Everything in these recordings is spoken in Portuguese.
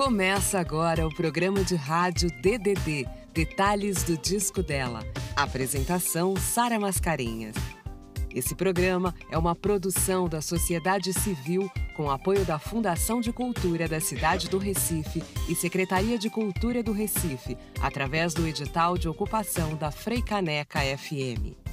Começa agora o programa de rádio DDD, Detalhes do Disco dela. Apresentação Sara Mascarenhas. Esse programa é uma produção da sociedade civil com apoio da Fundação de Cultura da cidade do Recife e Secretaria de Cultura do Recife, através do edital de ocupação da Freicaneca FM.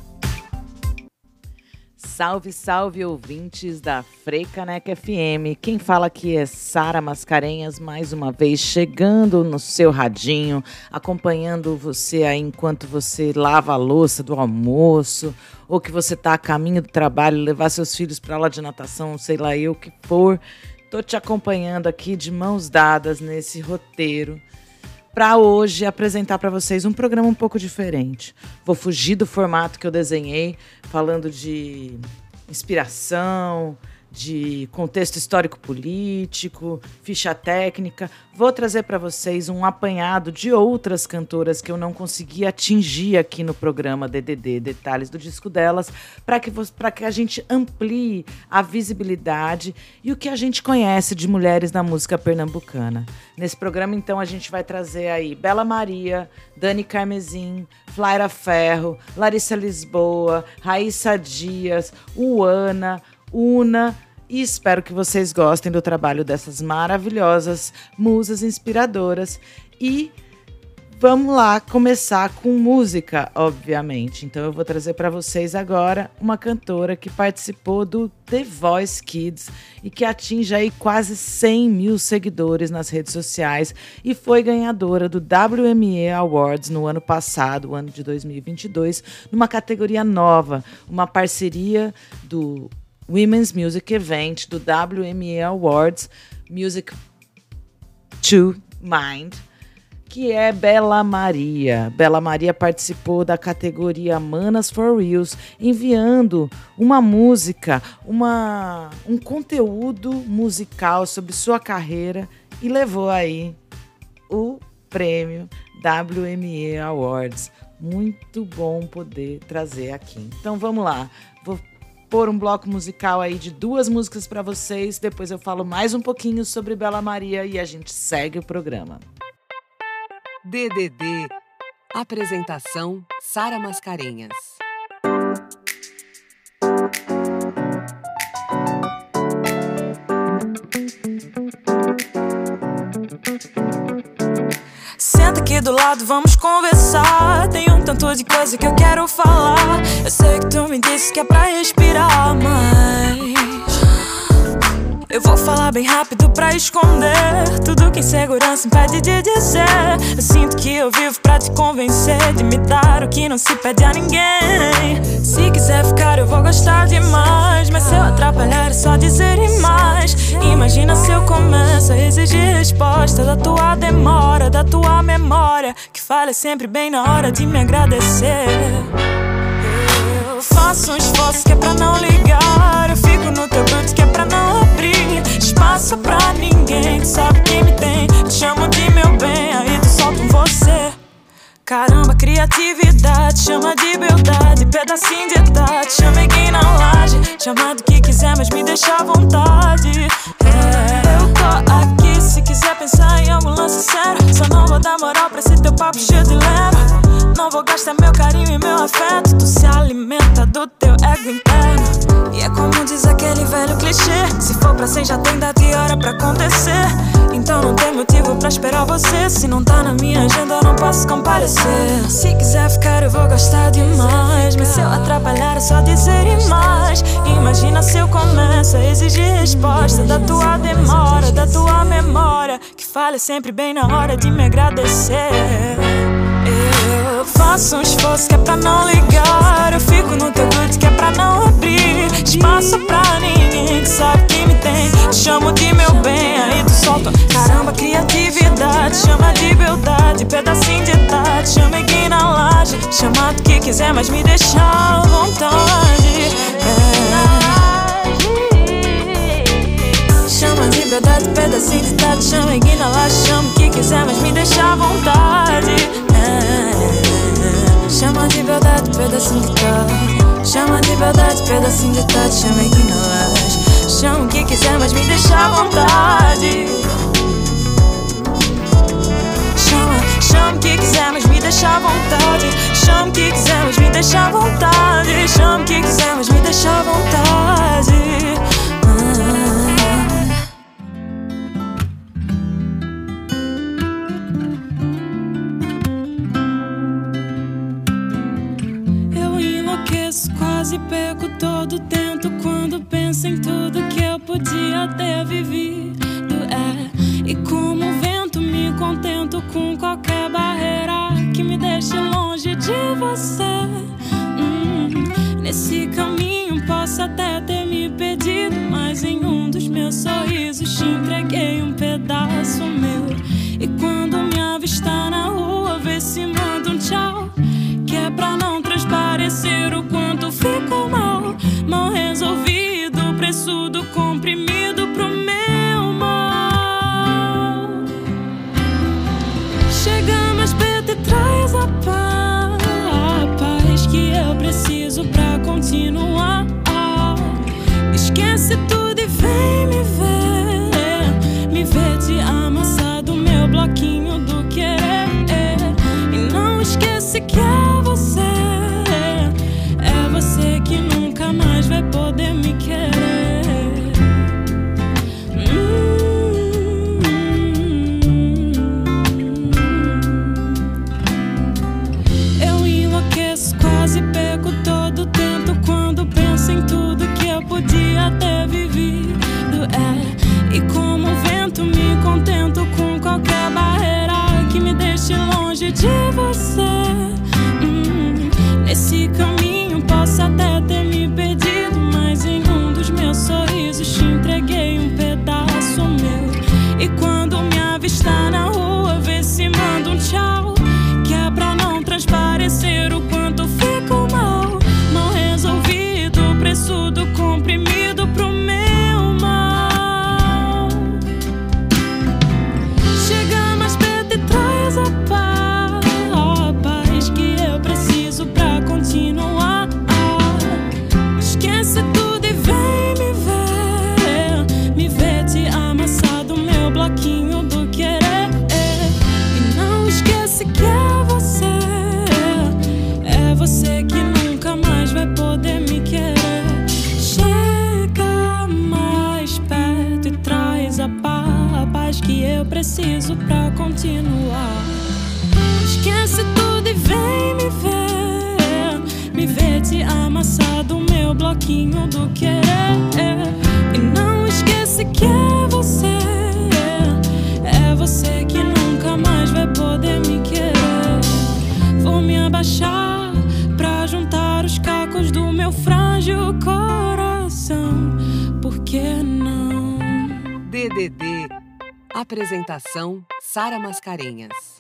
Salve, salve ouvintes da Freicaneca FM. Quem fala aqui é Sara Mascarenhas, mais uma vez chegando no seu radinho, acompanhando você aí enquanto você lava a louça do almoço, ou que você está a caminho do trabalho, levar seus filhos para aula de natação, sei lá eu que for. Tô te acompanhando aqui de mãos dadas nesse roteiro para hoje apresentar para vocês um programa um pouco diferente. Vou fugir do formato que eu desenhei, falando de inspiração, de contexto histórico-político, ficha técnica. Vou trazer para vocês um apanhado de outras cantoras que eu não consegui atingir aqui no programa DDD, detalhes do disco delas, para que, que a gente amplie a visibilidade e o que a gente conhece de mulheres na música pernambucana. Nesse programa, então, a gente vai trazer aí Bela Maria, Dani Carmezin, Flaira Ferro, Larissa Lisboa, Raíssa Dias, Uana, Una e espero que vocês gostem do trabalho dessas maravilhosas musas inspiradoras e vamos lá começar com música, obviamente. Então eu vou trazer para vocês agora uma cantora que participou do The Voice Kids e que atinge aí quase 100 mil seguidores nas redes sociais e foi ganhadora do WME Awards no ano passado, o ano de 2022, numa categoria nova, uma parceria do Women's Music Event do WME Awards Music to Mind, que é Bela Maria. Bela Maria participou da categoria Manas for Reels, enviando uma música, uma, um conteúdo musical sobre sua carreira e levou aí o prêmio WME Awards. Muito bom poder trazer aqui. Então vamos lá. Vou pôr um bloco musical aí de duas músicas para vocês. Depois eu falo mais um pouquinho sobre Bela Maria e a gente segue o programa. DDD. Apresentação Sara Mascarenhas. Senta aqui do lado, vamos conversar. Tem um tanto de coisa que eu quero falar. Eu sei que tu me disse que é pra respirar, mas. Eu vou falar bem rápido pra esconder Tudo que insegurança impede de dizer. Eu sinto que eu vivo pra te convencer De me dar o que não se pede a ninguém. Se quiser ficar eu vou gostar demais Mas se eu atrapalhar é só dizer e mais. Imagina se eu começo a exigir resposta Da tua demora, da tua memória Que falha sempre bem na hora de me agradecer. Eu faço um esforço que é pra não ligar. Eu fico no teu canto que é pra não espaço pra ninguém. Tu sabe quem me tem, te chamo de meu bem. Aí tu solta um você. Caramba, criatividade, chama de beldade, pedacinho de idade, chama aqui na laje, chama do que quiser, mas me deixa à vontade. É, eu tô aqui se quiser pensar em ambulância sério, só não vou dar moral pra esse teu papo cheio de lero. Não vou gastar meu carinho e meu afeto, tu se alimenta do teu ego interno. E é como diz aquele velho clichê: se for pra ser, já tem data e hora pra acontecer. Então não tem motivo pra esperar você. Se não tá na minha agenda, eu não posso comparecer. Se quiser ficar, eu vou gastar demais. Mas se eu atrapalhar, é só dizer e mais. Imagina se eu começo a exigir resposta da tua demora, da tua memória. Que falha sempre bem na hora de me agradecer. Eu faço um esforço que é pra não ligar. Eu fico no teu grude que é pra não abrir espaço pra ninguém. Tu sabe que me tem. Te chamo de meu bem, aí tu solta. Caramba, criatividade. Chama de beldade, pedacinho de tarde. Chama aqui na laje. Chama do que quiser, mas me deixa à vontade. Liberdade, pedacinho de tarde, chama, ignora lá, chama o que quiser, mas me deixa à vontade. É, chama de verdade, pedacinho de tarde. Chama de verdade, pedacinho de tarde, chama, ignora lá. Chama o que quiser, mas me deixa à vontade. Chama, chama o que quiser, mas me deixa à vontade. Chama o que quiser, mas me deixa à vontade. Chama o que quiser, mas me deixa à vontade. Quase perco todo tento quando penso em tudo que eu podia ter vivido. É, e como vento me contento com qualquer barreira que me deixe longe de você. Hum, nesse caminho posso até ter me perdido, mas em um dos meus sorrisos te entreguei um pedaço meu. E quando me avistar na rua, vê se manda um tchau. Que é pra não transparecer o quanto ficou mal. Mal resolvido, preço do comprimido pro meu mal. Chega mais perto e traz a paz, a paz que eu preciso pra continuar. Esquece tudo e vem me ver, Sara Mascarenhas.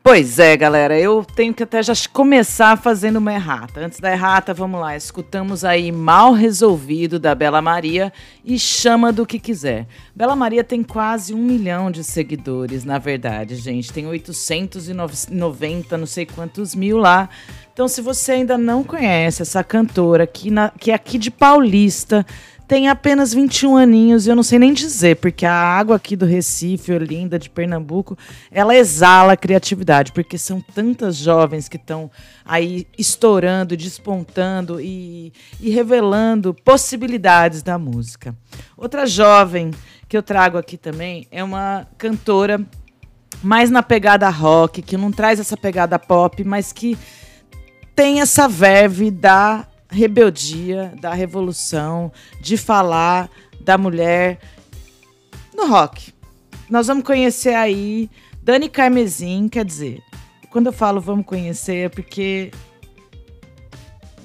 Pois é, galera, eu tenho que até já começar fazendo uma errata. Antes da errata, vamos lá. Escutamos aí Mal Resolvido da Bela Maria e Chama do que quiser. Bela Maria tem quase um milhão de seguidores, na verdade, gente. Tem 890, não sei quantos mil lá. Então, se você ainda não conhece essa cantora, que, na, que é aqui de Paulista, tem apenas 21 aninhos e eu não sei nem dizer, porque a água aqui do Recife, Olinda, de Pernambuco, ela exala criatividade, porque são tantas jovens que estão aí estourando, despontando e, e revelando possibilidades da música. Outra jovem que eu trago aqui também é uma cantora mais na pegada rock, que não traz essa pegada pop, mas que tem essa verve da rebeldia, da revolução, de falar da mulher no rock. Nós vamos conhecer aí Dani Carmesim, quer dizer, quando eu falo vamos conhecer é porque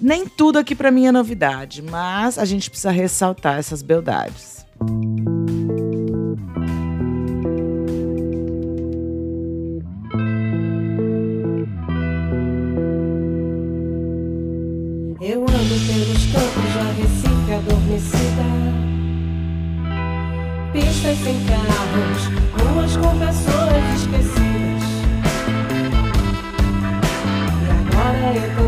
nem tudo aqui para mim é novidade, mas a gente precisa ressaltar essas beldades. Eu Sem carros, ruas com pessoas esquecidas. E agora eu também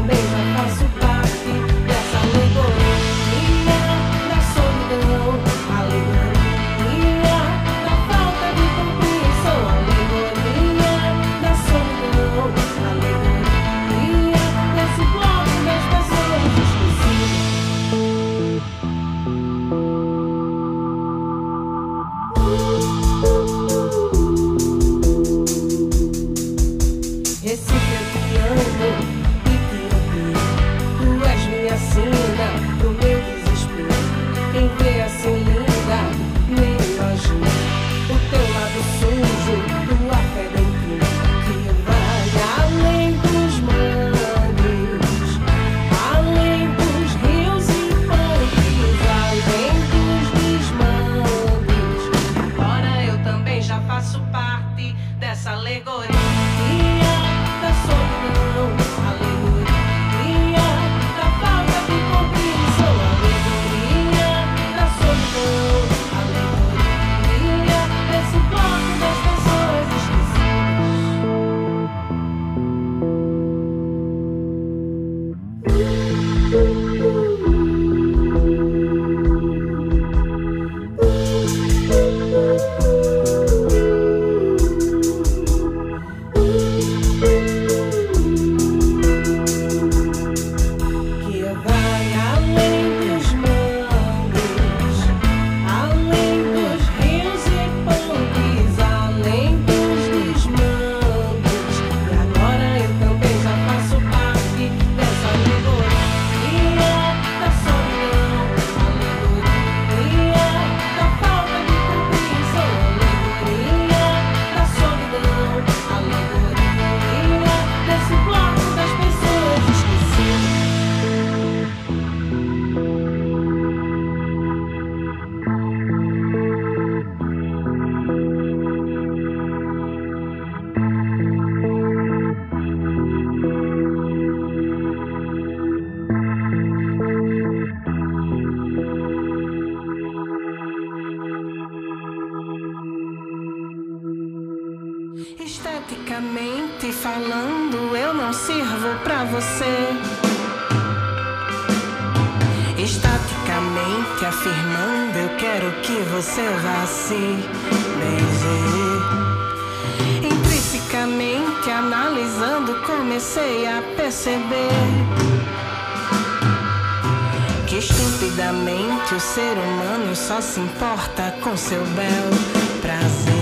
estupidamente o ser humano só se importa com seu belo prazer.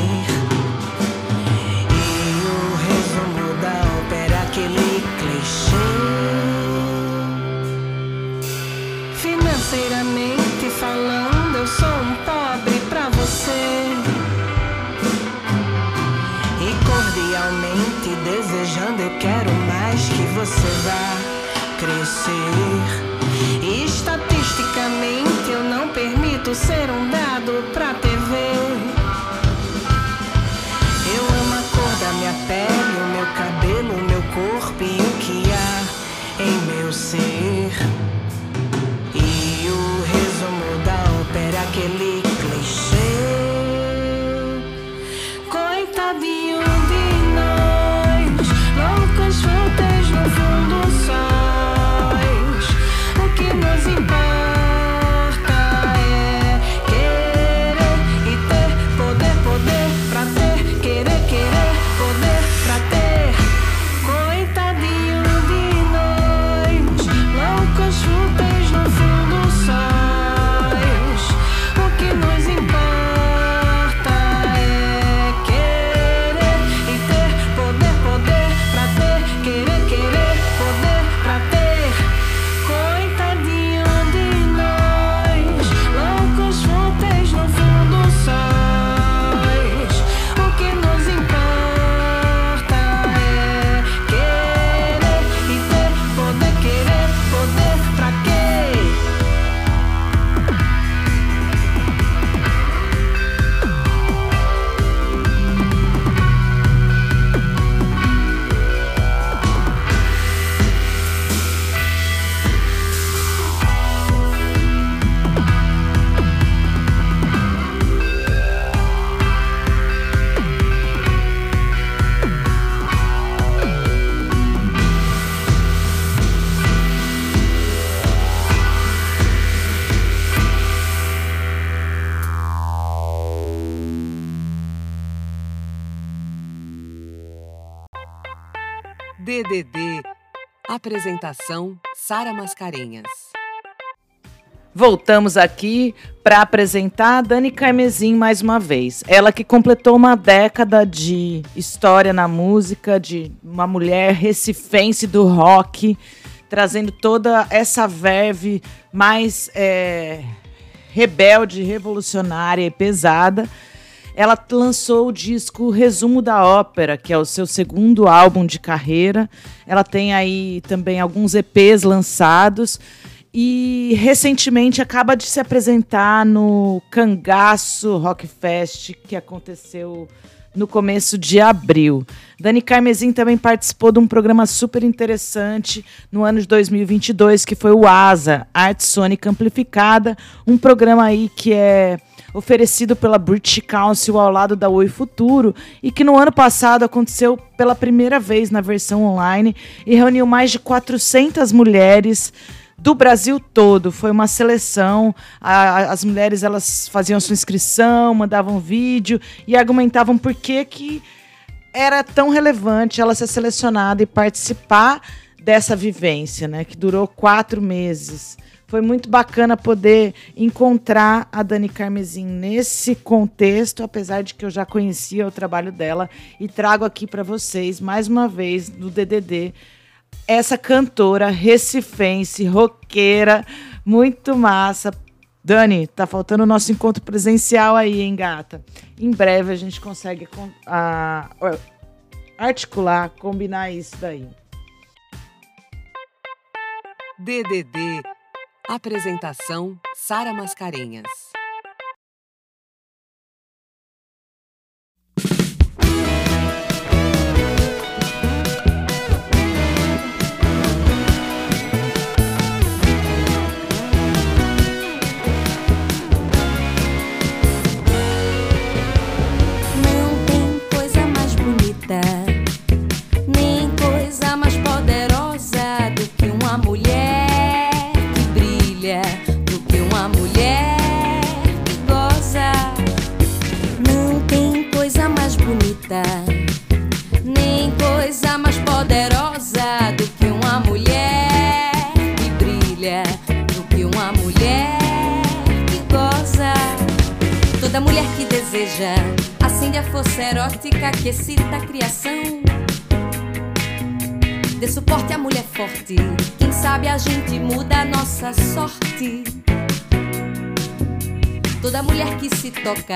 Financeiramente falando, eu sou um pobre pra você. E cordialmente desejando, eu quero mais que você vá crescer. Permito ser um Apresentação: Sara Mascarenhas. Voltamos aqui para apresentar a Dani Carmezin mais uma vez. Ela que completou uma década de história na música, de uma mulher recifense do rock, trazendo toda essa verve mais é, rebelde, revolucionária e pesada. Ela lançou o disco Resumo da Ópera, que é o seu segundo álbum de carreira. Ela tem aí também alguns EPs lançados e recentemente acaba de se apresentar no Cangaço Rock Fest, que aconteceu no começo de abril. Dani Carmezin também participou de um programa super interessante no ano de 2022, que foi o ASA, Arte Sônica Amplificada, um programa aí que é oferecido pela British Council ao lado da Oi Futuro e que no ano passado aconteceu pela primeira vez na versão online e reuniu mais de 400 mulheres do Brasil todo. Foi uma seleção. A- a- as mulheres elas faziam sua inscrição, mandavam vídeo e argumentavam por que, que era tão relevante ela ser selecionada e participar dessa vivência, né? Que durou quatro meses. Foi muito bacana poder encontrar a Dani Carmezin nesse contexto, apesar de que eu já conhecia o trabalho dela e trago aqui para vocês mais uma vez do DDD essa cantora recifense, roqueira, muito massa. Dani, tá faltando o nosso encontro presencial aí, hein, gata? Em breve a gente consegue con- a- articular, combinar isso daí. DDD. Apresentação: Sara Mascarenhas. deseja. Acende a força erótica que excita a criação. Dê suporte à mulher forte. Quem sabe a gente muda a nossa sorte. Toda mulher que se toca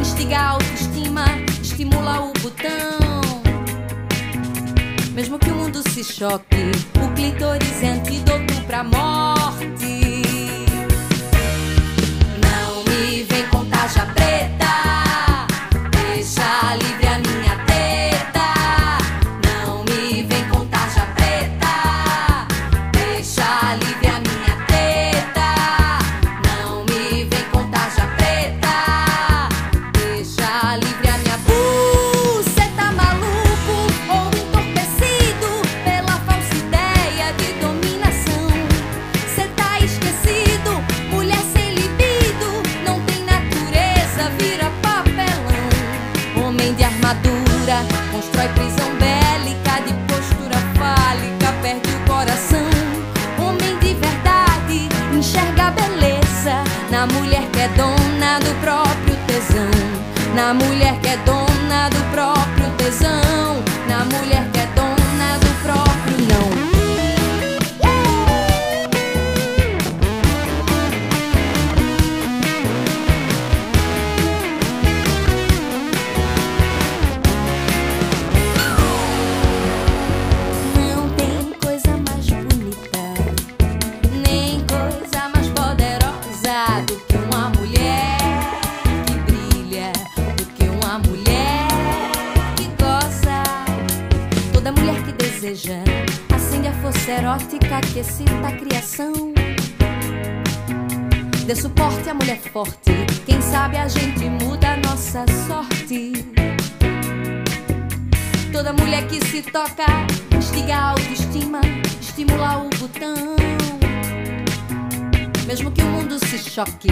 instiga a autoestima, estimula o botão. Mesmo que o mundo se choque, o clitóris é antídoto pra morte. sun. tocar, instiga a autoestima, estimula o botão. Mesmo que o mundo se choque,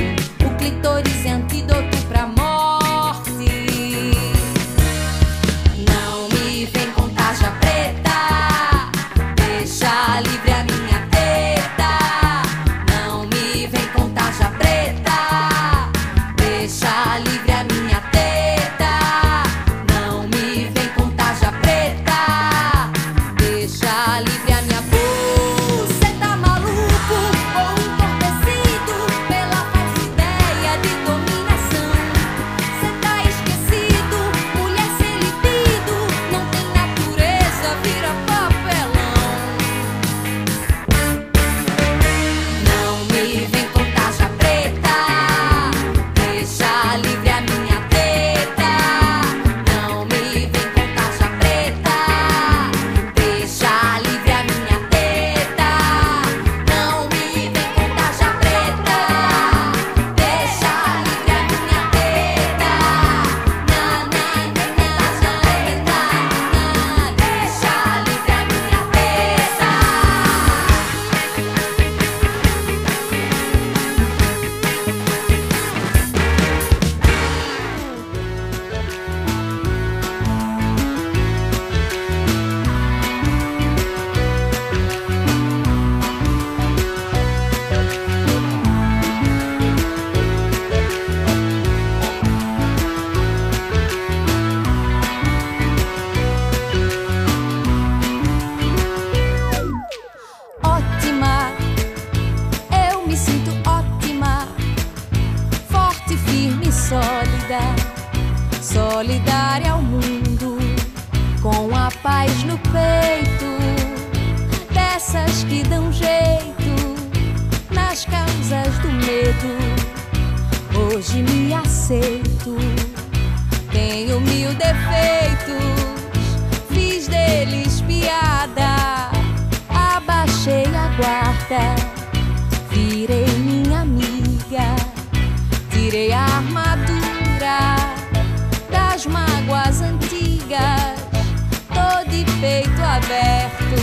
paz no peito, dessas que dão jeito nas causas do medo. Hoje me aceito, tenho mil defeitos, fiz deles piada, abaixei a guarda, virei minha amiga, tirei a arma. peito aberto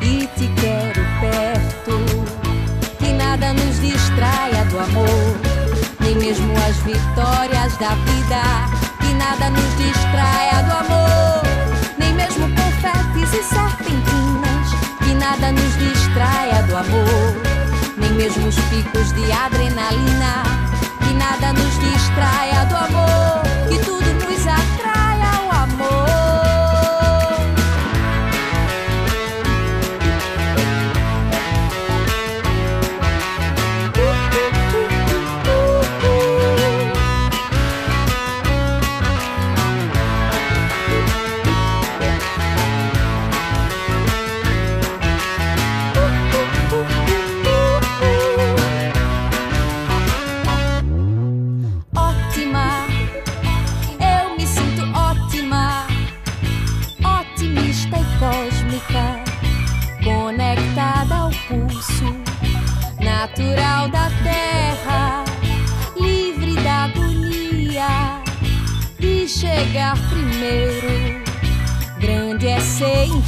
e te quero perto. Que nada nos distraia do amor, nem mesmo as vitórias da vida. Que nada nos distraia do amor, nem mesmo confetes e serpentinas. Que nada nos distraia do amor, nem mesmo os picos de adrenalina. Que nada nos distraia do amor.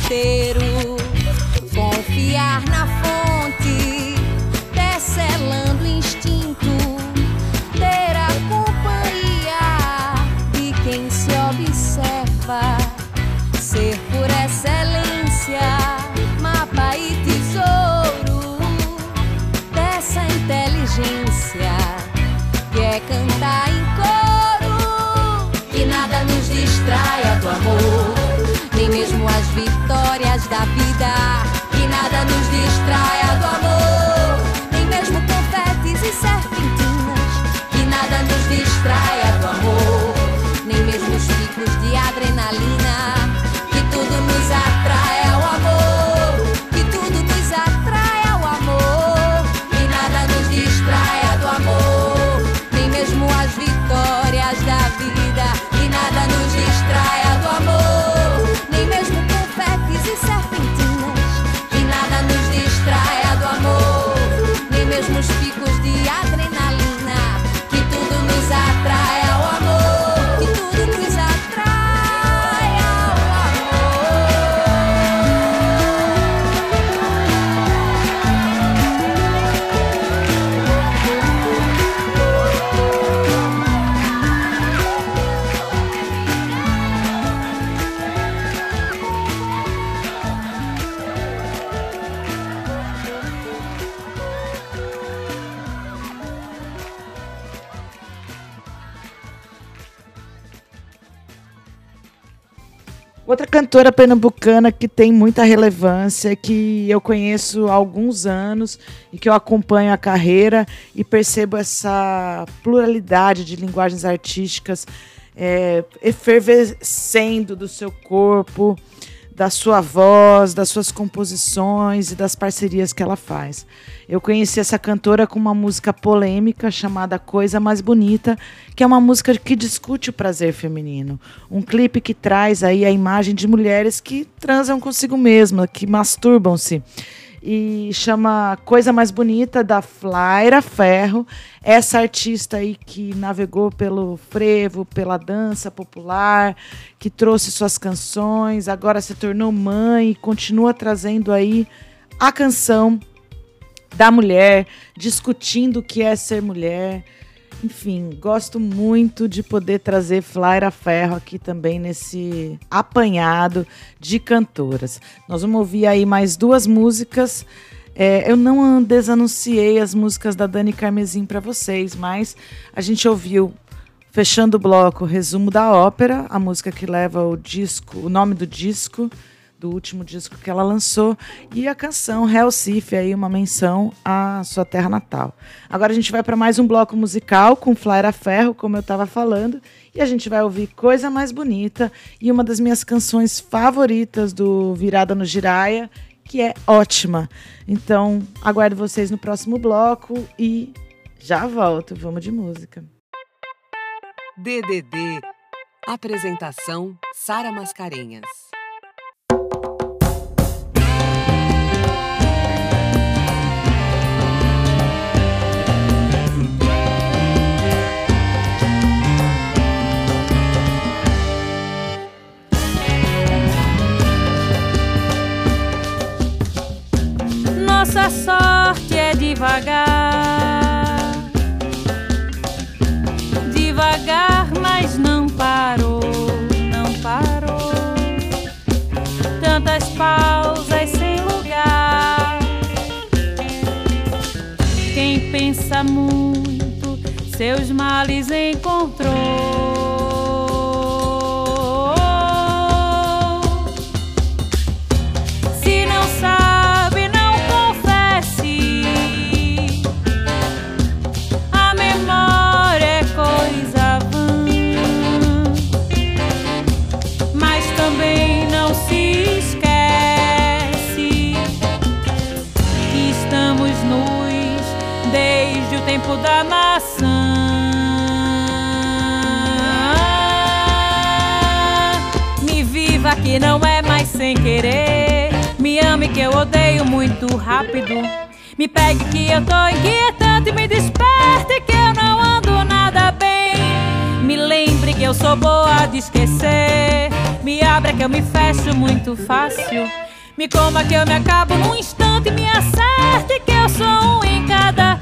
Inteiro, confiar na nos cantora pernambucana que tem muita relevância, que eu conheço há alguns anos e que eu acompanho a carreira e percebo essa pluralidade de linguagens artísticas é, efervescendo do seu corpo, da sua voz, das suas composições e das parcerias que ela faz. Eu conheci essa cantora com uma música polêmica chamada Coisa Mais Bonita, que é uma música que discute o prazer feminino. Um clipe que traz aí a imagem de mulheres que transam consigo mesma, que masturbam-se. E chama Coisa Mais Bonita, da Flaira Ferro. Essa artista aí que navegou pelo frevo, pela dança popular, que trouxe suas canções, agora se tornou mãe e continua trazendo aí a canção da mulher, discutindo o que é ser mulher. Enfim, gosto muito de poder trazer Flaira Ferro aqui também nesse apanhado de cantoras. Nós vamos ouvir aí mais duas músicas. É, eu não desanunciei as músicas da Dani Carmesim para vocês, mas a gente ouviu, fechando o bloco, resumo da ópera, a música que leva o disco, o nome do disco, do último disco que ela lançou, e a canção Recife, aí uma menção à sua terra natal. Agora a gente vai para mais um bloco musical com Flaira Ferro, como eu estava falando, e a gente vai ouvir Coisa Mais Bonita e uma das minhas canções favoritas do Virada no Giraia, que é ótima. Então, aguardo vocês no próximo bloco e já volto. Vamos de música. DDD. Apresentação Sara Mascarenhas. Muito, seus males encontrou. Rápido. Me pegue que eu tô inquietante. Me desperte que eu não ando nada bem. Me lembre que eu sou boa de esquecer. Me abra que eu me fecho muito fácil. Me coma que eu me acabo num instante. Me acerte que eu sou um em cada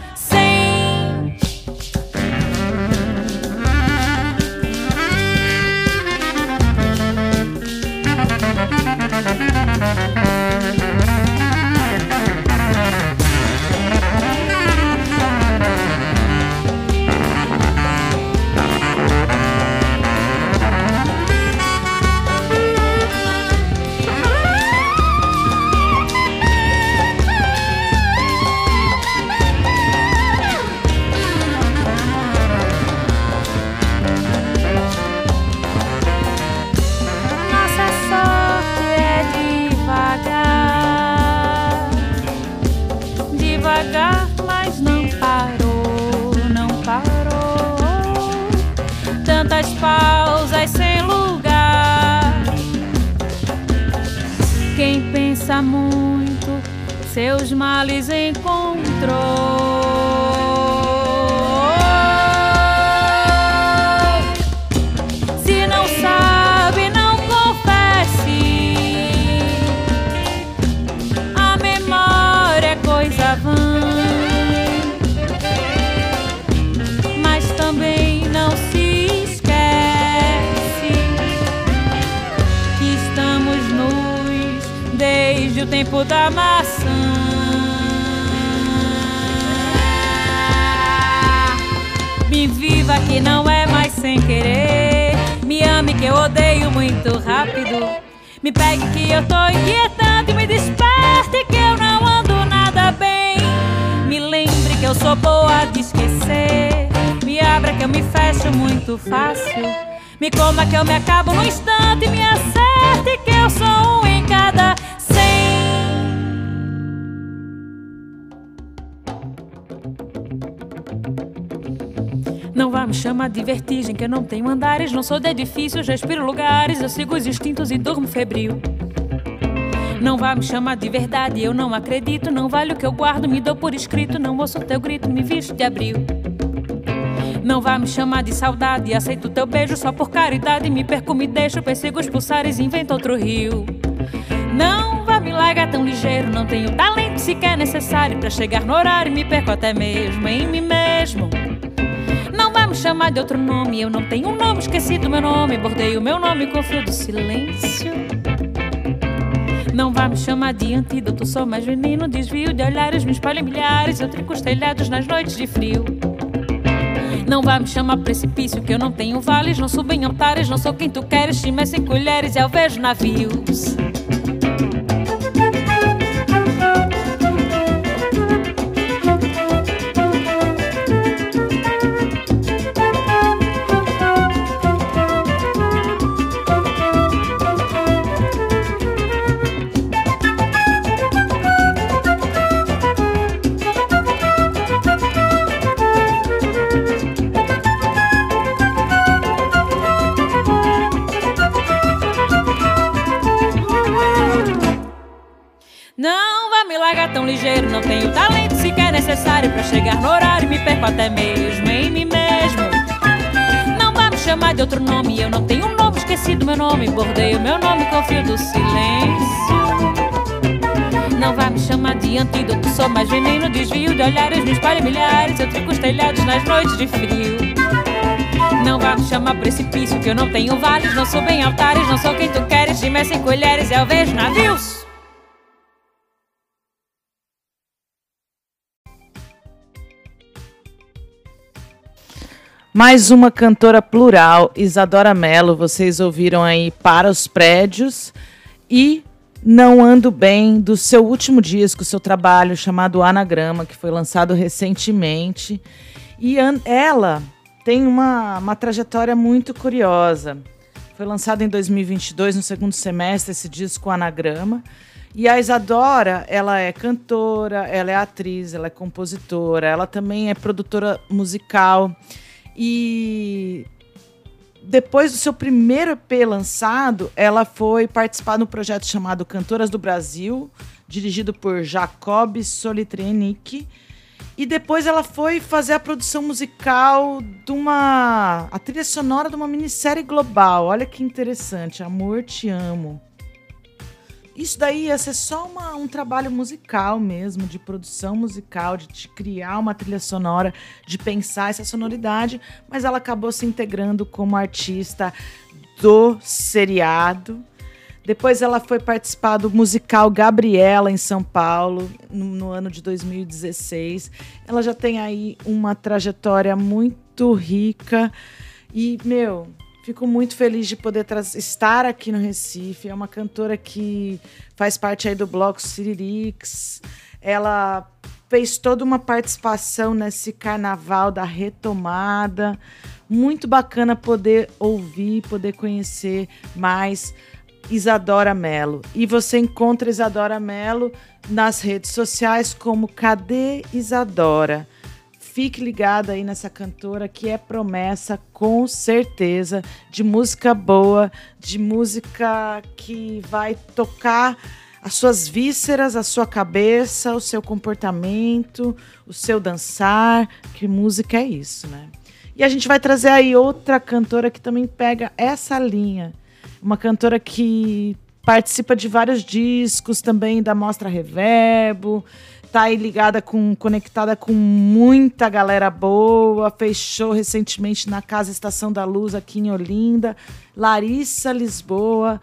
vertigem, que eu não tenho andares, não sou de edifícios, respiro lugares, eu sigo os instintos e durmo febril. Não vai me chamar de verdade, eu não acredito, não vale o que eu guardo, me dou por escrito, não ouço teu grito, me visto de abril. Não vai me chamar de saudade, aceito teu beijo só por caridade, me perco, me deixo, persigo os pulsares, invento outro rio. Não vai me largar tão ligeiro, não tenho talento sequer necessário para chegar no horário, me perco até mesmo em mim mesmo. Vai me chamar de outro nome, eu não tenho um nome, esqueci do meu nome, bordei o meu nome com fio do silêncio. Não vai me chamar de antídoto, sou mais veneno, desvio de olhares, me espalho em milhares, eu trinco os telhados nas noites de frio. Não vai me chamar precipício, que eu não tenho vales, não subo em altares, não sou quem tu queres, chima sem colheres, eu vejo navios. Chegar no horário, me perco até mesmo em mim mesmo. Não vai me chamar de outro nome, eu não tenho um nome, esqueci do meu nome, bordei o meu nome com fio do silêncio. Não vai me chamar de antídoto, sou mais veneno, desvio de olhares, me espalho em milhares, eu trico os telhados nas noites de frio. Não vai me chamar precipício, que eu não tenho vales, não sou bem altares, não sou quem tu queres, chima sem colheres, eu vejo navios. Mais uma cantora plural, Isadora Mello. Vocês ouviram aí Para os Prédios e Não Ando Bem, do seu último disco, seu trabalho chamado Anagrama, que foi lançado recentemente. E ela tem uma, uma trajetória muito curiosa. Foi lançado em 2022, no segundo semestre, esse disco Anagrama. E a Isadora, ela é cantora, ela é atriz, ela é compositora, ela também é produtora musical. E depois do seu primeiro EP lançado, ela foi participar do projeto chamado Cantoras do Brasil, dirigido por Jacob Solitrenic. E depois ela foi fazer a produção musical de uma. a trilha sonora de uma minissérie global. Olha que interessante. Amor, te amo. Isso daí ia ser só uma, um trabalho musical mesmo, de produção musical, de, de criar uma trilha sonora, de pensar essa sonoridade, mas ela acabou se integrando como artista do seriado. Depois ela foi participar do musical Gabriela em São Paulo, no, no, ano de 2016. Ela já tem aí uma trajetória muito rica e, meu, Fico muito feliz de poder estar aqui no Recife. É uma cantora que faz parte aí do bloco Siririx. Ela fez toda uma participação nesse carnaval da retomada. Muito bacana poder ouvir, poder conhecer mais Isadora Mello. E você encontra Isadora Mello nas redes sociais como Cadê Isadora? Fique ligado aí nessa cantora que é promessa, com certeza, de música boa, de música que vai tocar as suas vísceras, a sua cabeça, o seu comportamento, o seu dançar, que música é isso, né? E a gente vai trazer aí outra cantora que também pega essa linha. Uma cantora que participa de vários discos também da Mostra Reverbo, tá aí ligada com conectada com muita galera boa, fechou recentemente na Casa Estação da Luz aqui em Olinda, Larissa Lisboa.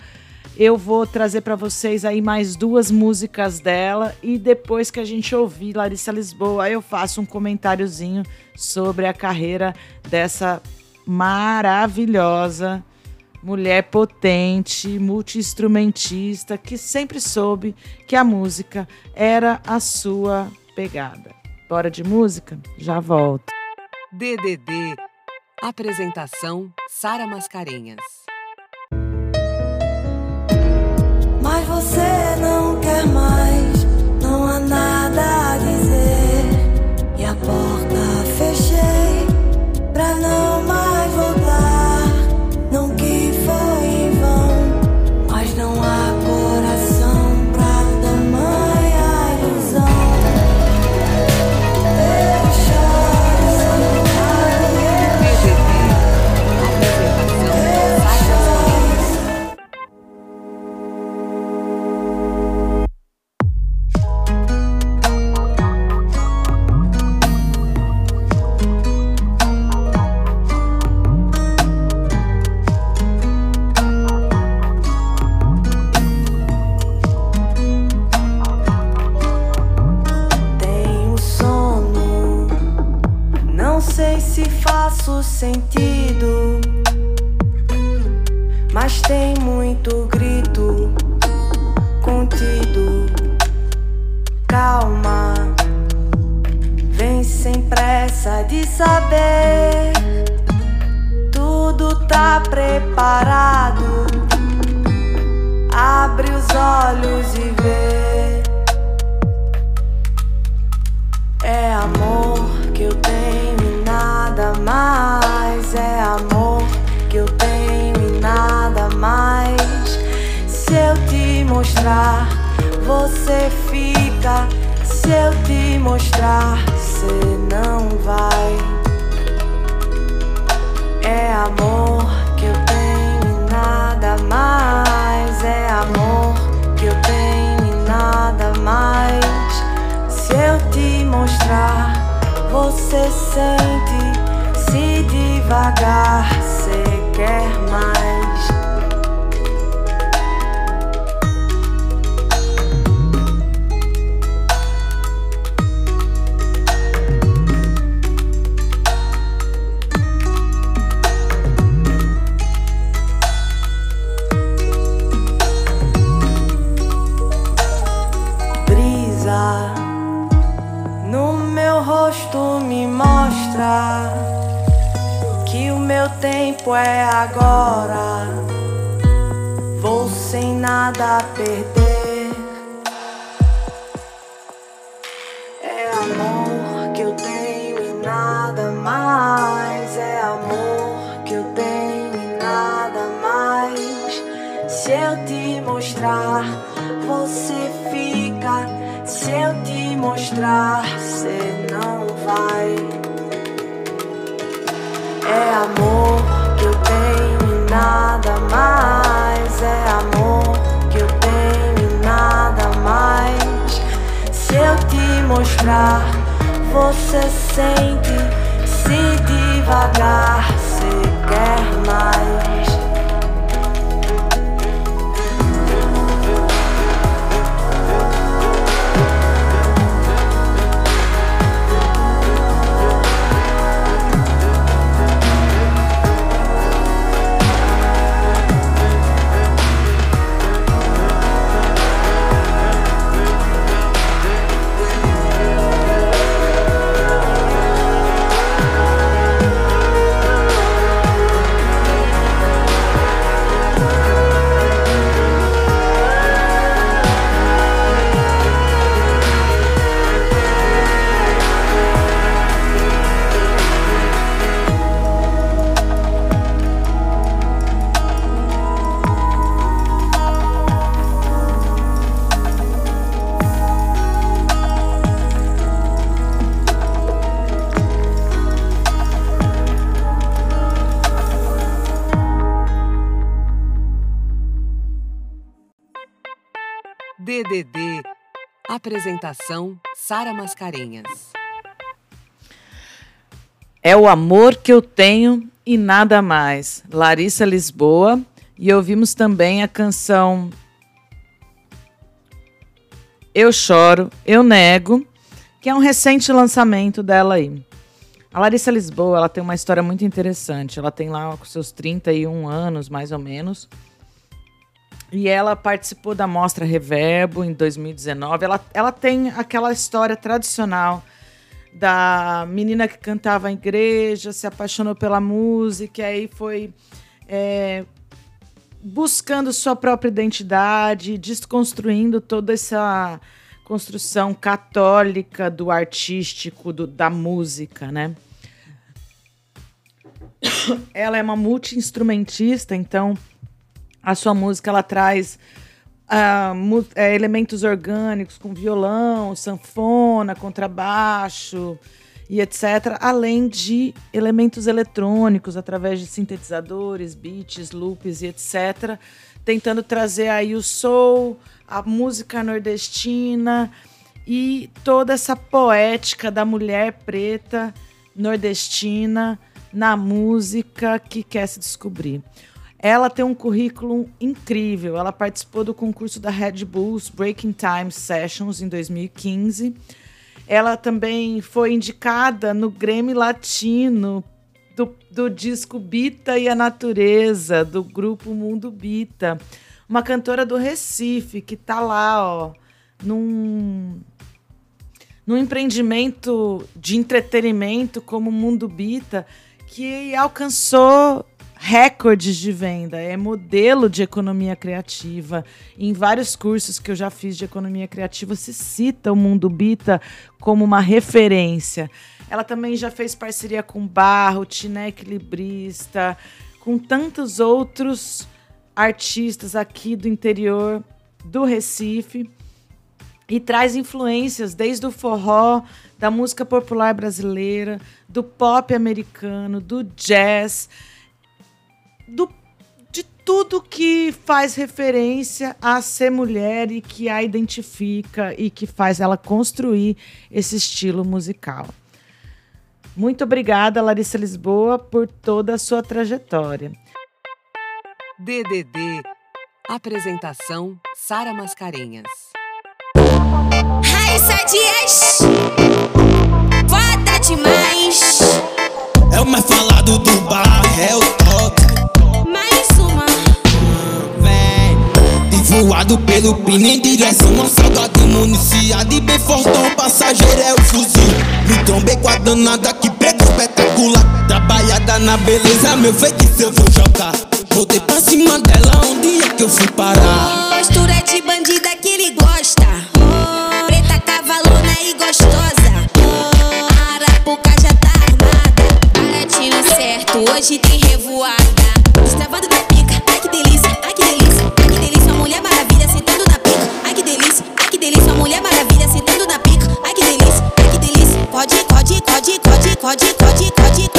Eu vou trazer para vocês aí mais duas músicas dela. E depois que a gente ouvir Larissa Lisboa, eu faço um comentáriozinho sobre a carreira dessa maravilhosa mulher potente, multiinstrumentista, que sempre soube que a música era a sua pegada. Bora de música? Já volto. DDD. Apresentação Sara Mascarenhas. Mas você não quer mais, não há nada a dizer. E a porta fechei pra não mais sentido, mas tem muito grito contido. Calma, vem sem pressa de saber. Tudo tá preparado. Abre os olhos e vê. É amor que eu tenho nada mais é amor que eu tenho e nada mais. Se eu te mostrar, você fica. Se eu te mostrar, você não vai. É amor que eu tenho e nada mais. É amor que eu tenho e nada mais. Se eu te mostrar, você sente se devagar cê quer mais. Tempo é agora. Vou sem nada perder. É amor que eu tenho e nada mais. É amor que eu tenho e nada mais. Se eu te mostrar, você fica. Se eu te mostrar, você não vai. É amor mostrar, você sente. Se devagar, você quer mais. Apresentação: Sara Mascarenhas. É o amor que eu tenho e nada mais. Larissa Lisboa. E ouvimos também a canção Eu Choro, Eu Nego, que é um recente lançamento dela aí. A Larissa Lisboa, ela tem uma história muito interessante. Ela tem lá com seus 31 anos, mais ou menos. E ela participou da Mostra Reverbo em 2019. Ela, ela tem aquela história tradicional da menina que cantava em igreja, se apaixonou pela música, e aí foi é, buscando sua própria identidade, desconstruindo toda essa construção católica do artístico, do, da música, né? Ela é uma multi-instrumentista, então a sua música ela traz é, elementos orgânicos com violão, sanfona, contrabaixo e etc. Além de elementos eletrônicos através de sintetizadores, beats, loops e etc. Tentando trazer aí o soul, a música nordestina e toda essa poética da mulher preta nordestina na música que quer se descobrir. Ela tem um currículo incrível. Ela participou do concurso da Red Bulls Breaking Time Sessions em 2015. Ela também foi indicada no Grammy Latino do, do disco Bita e a Natureza, do grupo Mundo Bita. Uma cantora do Recife que tá lá, ó, num, num empreendimento de entretenimento como Mundo Bita, que alcançou recordes de venda, é modelo de economia criativa. Em vários cursos que eu já fiz de economia criativa, se cita o Mundo Bita como uma referência. Ela também já fez parceria com Barro, Tiné Equilibrista, com tantos outros artistas aqui do interior do Recife e traz influências desde o forró, da música popular brasileira, do pop americano, do jazz, do, de tudo que faz referência a ser mulher e que a identifica e que faz ela construir esse estilo musical. Muito obrigada, Larissa Lisboa, por toda a sua trajetória. DDD. Apresentação: Sara Mascarenhas. Raíssa Dias, foda demais. É o mais falado do bar, é o top. Vem, envoado pelo pino em direção ao salgado municiado e bem fortão. Passageiro é o fuzil. Me trombei com a danada que preta espetacular. Trabalhada na beleza, meu feitiço eu vou jogar. Voltei pra cima dela, onde é que eu fui parar? Postura de bandida que ele gosta. Preta cavalona e gostosa. Arapuca já tá armada. Baratinho certo, hoje tem revoada. Pode, pode, pode,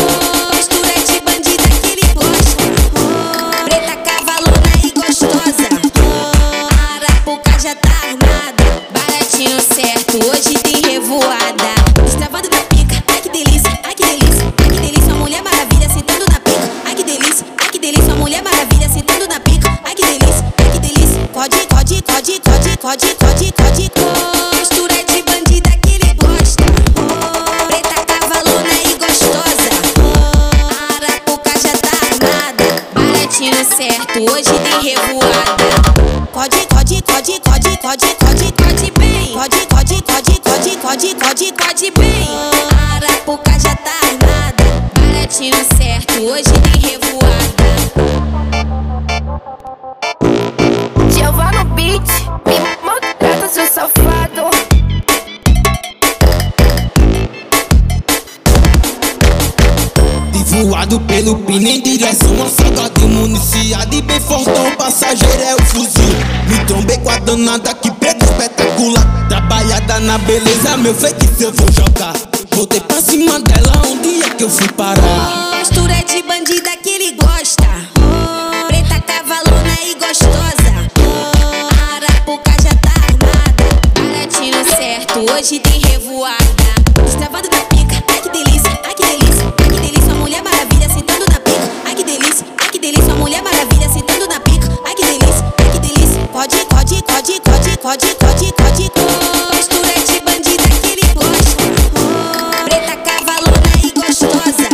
pelo pino em direção ao salgado municiado E bem fortão, passageiro é o fuzil Me trombei com a danada que preto espetacular Trabalhada na beleza, meu feitiço eu vou jogar Voltei pra cima dela, onde é que eu fui parar? Postura de bandida que ele gosta. Preta cavalona e gostosa. Arapuca já tá armada. Baratinho certo, hoje tem pode, pode, pode, pode, pode. Postura de bandida que ele gosta. Preta cavalona e gostosa.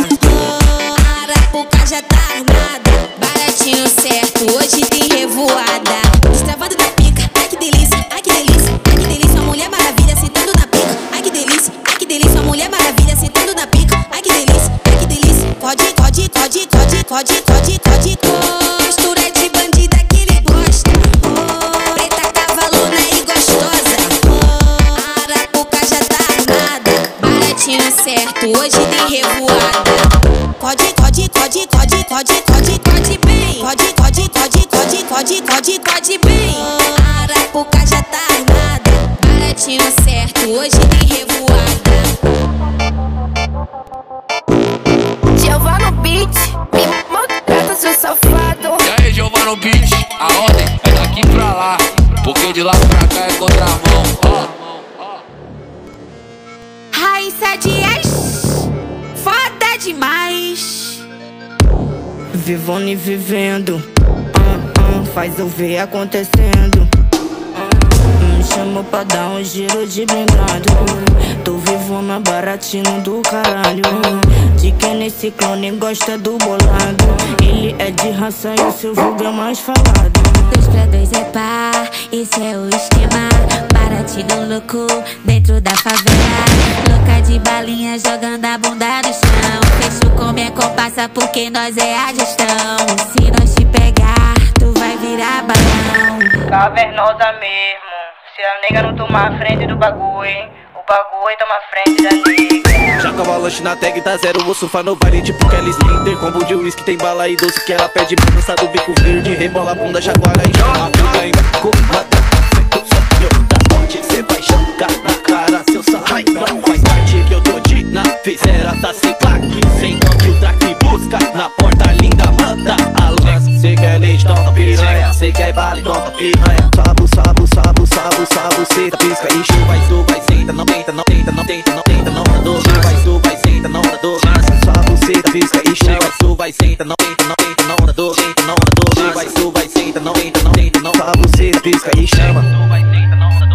Arapuca já tá armada. Baratinho certo, hoje tem revoada. Estravando na pica, ai que delícia, ai que delícia, ai que delícia. Mulher maravilha sentando na pica, ai que delícia, ai que delícia. Mulher maravilha sentando na pica, ai que delícia, ai que delícia. Pode, pode, pode, pode, pode, pode, pode. Postura Vivone vivendo, ah, ah, faz eu ver acontecendo. Me chamou pra dar um giro de blindado. Tô vivona baratinho do caralho. De quem nesse clone gosta do bolado. Ele é de raça e o seu vulgo é mais falado. Dois pra dois é par, esse é o esquema. Baratinho louco dentro da favela. Louca de balinha jogando a bunda no chão. Fecho com minha compassa porque nós é a gestão. Se nós te pegar, tu vai virar balão. Cavernosa mesmo. Se a nega não tomar a frente do bagulho? O bagulho toma frente da nega. Já cava lanche na tag, tá zero, vou surfar no baile tipo Kelly Splinter Combo de whisky, tem bala e doce que ela pede bem Dançado bico verde, rebola a bunda, jaguara e joga com Cê vai jogar na cara, seu sarraio Não faz parte que eu tô de na Fizeira tá sem claque, sem não que o traque busca Na porta linda, manda a lança Cê quer leite, toma piranha Cê quer bala, toma piranha. Sabu, sabu, sabu, sabu, sabu Cê tá pisca e chuva, vai, su, vai, senta Não tenta, não tenta, não tenta, não tenta, não anda dor. Vai, su, vai, senta, não anda dor. Sabu, cê tá pisca e chuva, vai, su, vai, senta Não tenta, não tenta, não anda dor. Tenta, não anda dor. Vai, su, vai, senta, não tenta, não tenta, não Sabu, cê tá pisca e chama. Wesley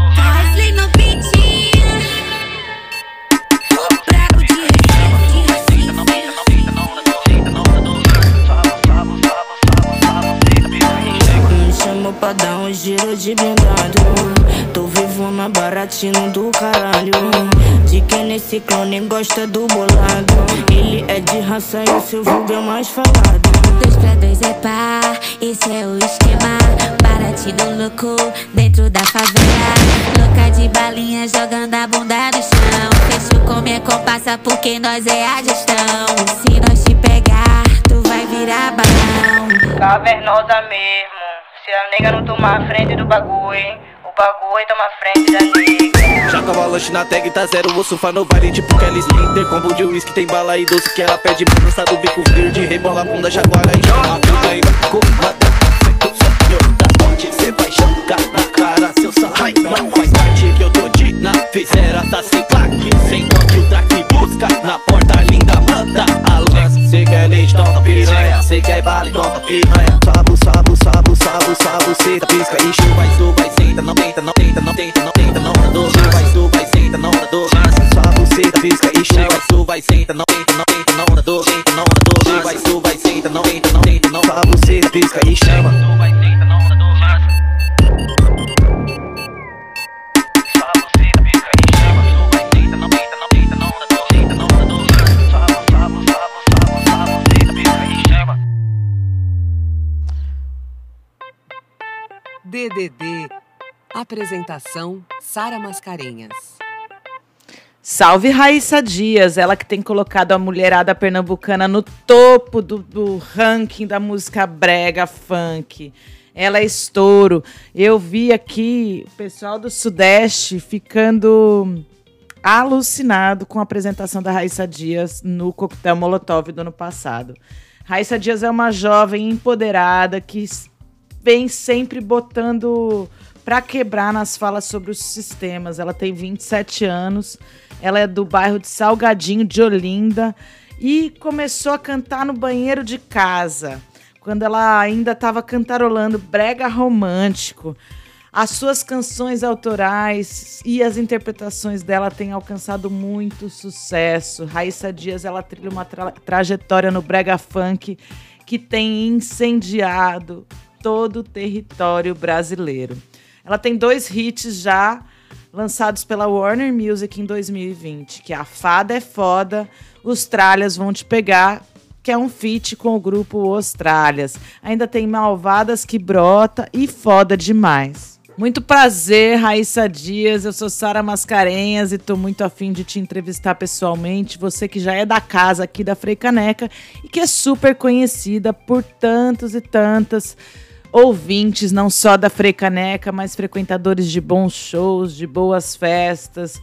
Giro de blindado. Tô vivo chama Baratino do caralho. De quem nesse clone gosta do bolado. Ele é de raça e o seu vulgo é mais falado. Dois pra dois é par, esse é o esquema. Baratinho louco dentro da favela. Louca de balinha jogando a bunda no chão. Fecho com minha compassa porque nós é a gestão. Se nós te pegar, tu vai virar balão. Cavernosa mesmo. A nega não tomar a frente do bagulho? O bagulho toma a frente da nega. Já com a lanche na tag, tá zero, vou surfar no baile tipo Kelly Slater Combo de whisky, tem bala e doce que ela pede Balança do bico verde, rebola a bunda, jaguara e joga Fica em comata, feito sonho da morte Cê vai jogar na cara, seu sarrai Não faz parte que eu tô de na Fizeira tá sem claque, sem toque o traque Busca na porta linda, manda a Cê quer leite, toma piranha. Cê quer bala, toma piranha. Sabo, sabo, sabo, sabo, sabo Cê pisca e chuva, vai, tu vai, senta Não tenta, não tenta, não tenta, não tenta, não andou Vai, tu vai, senta, não andou Sabo, cê pisca e chuva, vai, tu vai, senta Não tenta, não tenta, não andou Tenta, não andou Vai, tu vai, senta, não tenta, não tenta, não Sabo, cê pisca e chama vai, senta, não andou DDD. Apresentação: Sara Mascarenhas. Salve Raíssa Dias, ela que tem colocado a mulherada pernambucana no topo do, do ranking da música brega funk. Ela é estouro. Eu vi aqui o pessoal do Sudeste ficando alucinado com a apresentação da Raíssa Dias no Coquetel Molotov do ano passado. Raíssa Dias é uma jovem empoderada que vem sempre botando para quebrar nas falas sobre os sistemas. Ela tem 27 anos, ela é do bairro de Salgadinho de Olinda e começou a cantar no banheiro de casa, quando ela ainda estava cantarolando brega romântico. As suas canções autorais e as interpretações dela têm alcançado muito sucesso. Raíssa Dias ela trilha uma tra trajetória no brega funk que tem incendiado todo o território brasileiro. Ela tem dois hits já lançados pela Warner Music em 2020, que é A Fada é Foda, Os Tralhas Vão Te Pegar, que é um feat com o grupo Os Tralhas. Ainda tem Malvadas que Brota e Foda Demais. Muito prazer, Raíssa Dias. Eu sou Sara Mascarenhas e estou muito afim de te entrevistar pessoalmente. Você que já é da casa aqui da Frei Caneca e que é super conhecida por tantos e tantas ouvintes, não só da Frecaneca, mas frequentadores de bons shows, de boas festas,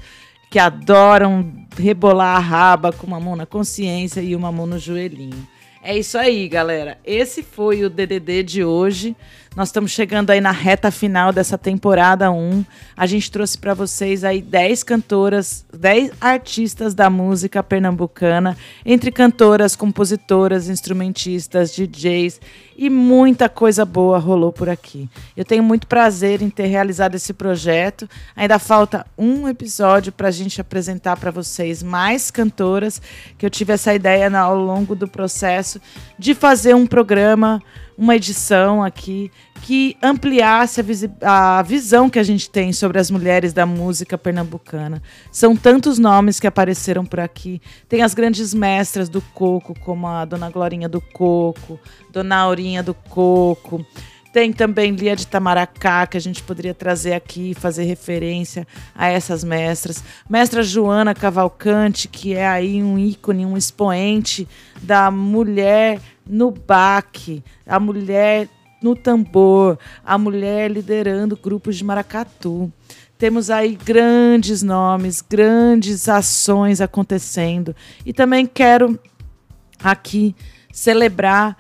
que adoram rebolar a raba com uma mão na consciência e uma mão no joelhinho. É isso aí, galera. Esse foi o DDD de hoje. Nós estamos chegando aí na reta final dessa temporada 1. A gente trouxe para vocês aí 10 cantoras, 10 artistas da música pernambucana, entre cantoras, compositoras, instrumentistas, DJs e muita coisa boa rolou por aqui. Eu tenho muito prazer em ter realizado esse projeto. Ainda falta um episódio para a gente apresentar para vocês mais cantoras, que eu tive essa ideia ao longo do processo de fazer um programa uma edição aqui que ampliasse a, a, visão que a gente tem sobre as mulheres da música pernambucana. São tantos nomes que apareceram por aqui. Tem as grandes mestras do coco, como a Dona Glorinha do Coco, Dona Aurinha do Coco. Tem também Lia de Tamaracá, que a gente poderia trazer aqui, fazer referência a essas mestras. Mestra Joana Cavalcante, que é aí um ícone, um expoente da mulher no baque, a mulher no tambor, a mulher liderando grupos de maracatu. Temos aí grandes nomes, grandes ações acontecendo. E também quero aqui celebrar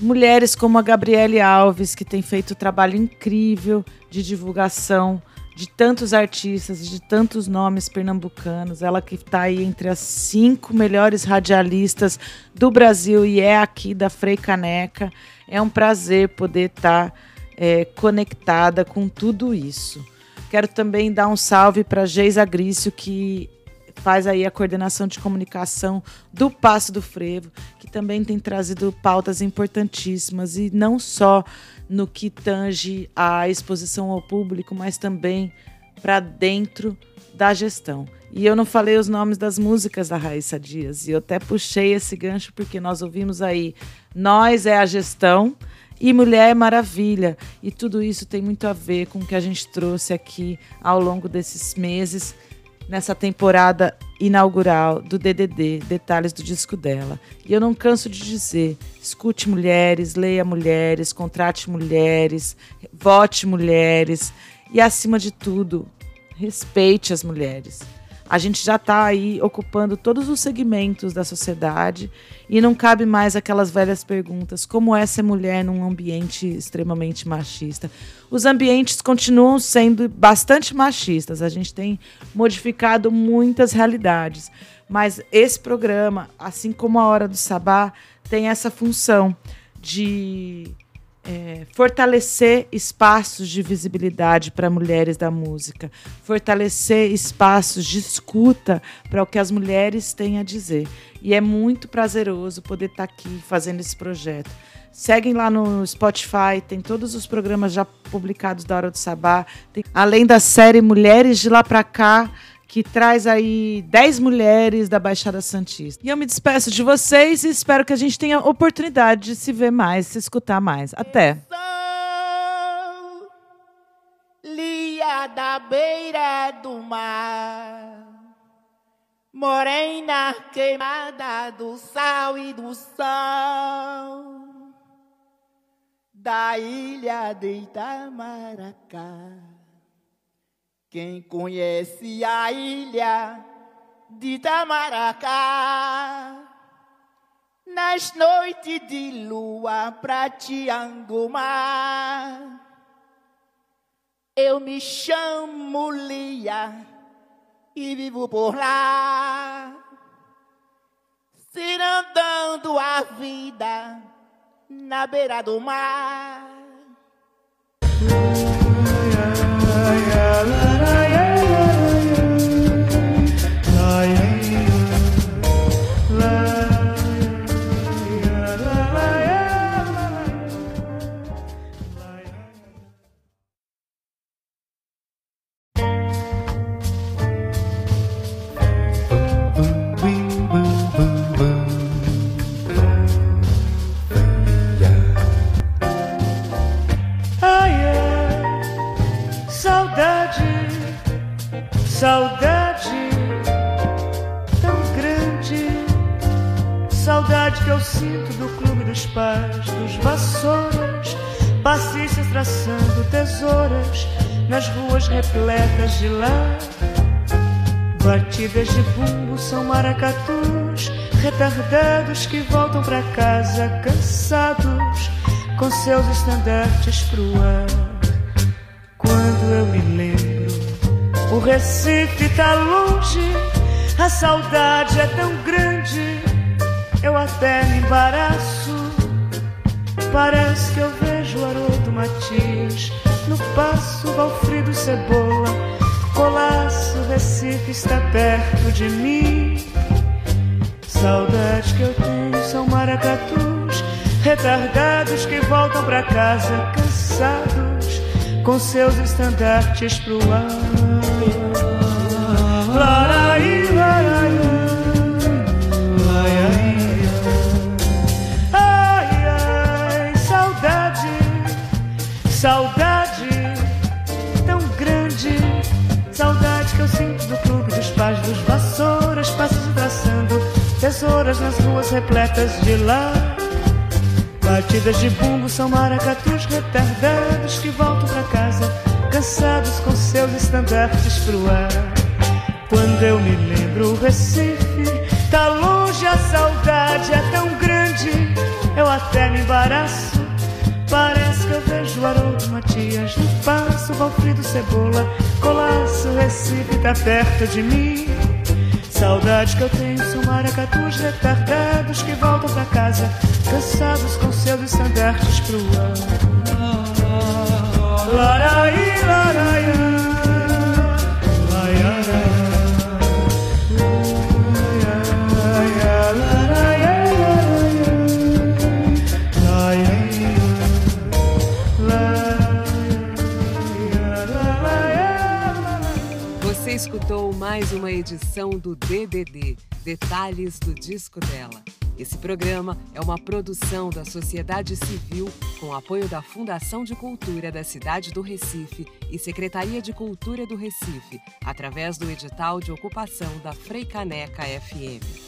mulheres como a Gabriele Alves, que tem feito um trabalho incrível de divulgação de tantos artistas, de tantos nomes pernambucanos. Ela que está aí entre as cinco melhores radialistas do Brasil e é aqui da Frei Caneca. É um prazer poder estar tá, é, conectada com tudo isso. Quero também dar um salve para Geisa Grício, que faz aí a coordenação de comunicação do Passo do Frevo, que também tem trazido pautas importantíssimas e não só no que tange a exposição ao público, mas também para dentro da gestão. E eu não falei os nomes das músicas da Raíssa Dias, e eu até puxei esse gancho porque nós ouvimos aí Nós é a Gestão e Mulher é Maravilha. E tudo isso tem muito a ver com o que a gente trouxe aqui ao longo desses meses, nessa temporada inaugural do DDD, detalhes do disco dela. E eu não canso de dizer: escute mulheres, leia mulheres, contrate mulheres, vote mulheres e, acima de tudo, respeite as mulheres. A gente já está aí ocupando todos os segmentos da sociedade e não cabe mais aquelas velhas perguntas: como é ser mulher num ambiente extremamente machista? Os ambientes continuam sendo bastante machistas, a gente tem modificado muitas realidades, mas esse programa, assim como a Hora do Sabá, tem essa função de é, fortalecer espaços de visibilidade para mulheres da música, fortalecer espaços de escuta para o que as mulheres têm a dizer. E é muito prazeroso poder estar tá aqui fazendo esse projeto. Seguem lá no Spotify, tem todos os programas já publicados da Hora do Sabá, tem, além da série Mulheres de Lá Pra Cá, que traz aí 10 mulheres da Baixada Santista. E eu me despeço de vocês e espero que a gente tenha oportunidade de se ver mais, se escutar mais. Até. Lia da beira do mar, morena queimada do sal e do sol, da ilha de Itamaracá. Quem conhece a ilha de Itamaracá, nas noites de lua prateando mar, eu me chamo Lia e vivo por lá, cirandando a vida na beira do mar. Saudade retardados que voltam pra casa cansados, com seus estandartes pro ar. Quando eu me lembro o Recife tá longe, a saudade é tão grande, eu até me embaraço. Parece que eu vejo o Haroldo Matias no passo Valfrido Cebola. Colaço, Recife está perto de mim. Saudade que eu tenho são maracatus, retardados que voltam pra casa cansados, com seus estandartes pro ar. Tesouras nas ruas repletas de lá. Batidas de bumbo são maracatus retardados que voltam pra casa, cansados com seus estandartes pro ar. Quando eu me lembro o Recife, tá longe a saudade, é tão grande, eu até me embaraço. Parece que eu vejo Haroldo Matias no passo, Valfrido Cebola, Colasso, Recife tá perto de mim. Saudade que eu tenho são maracatus retardados que voltam pra casa, cansados com seus estandartes pro ar. Laraí, laraí. mais uma edição do DDD Detalhes do Disco dela. Esse programa é uma produção da sociedade civil com apoio da Fundação de Cultura da cidade do Recife e Secretaria de Cultura do Recife, através do edital de ocupação da Freicaneca FM.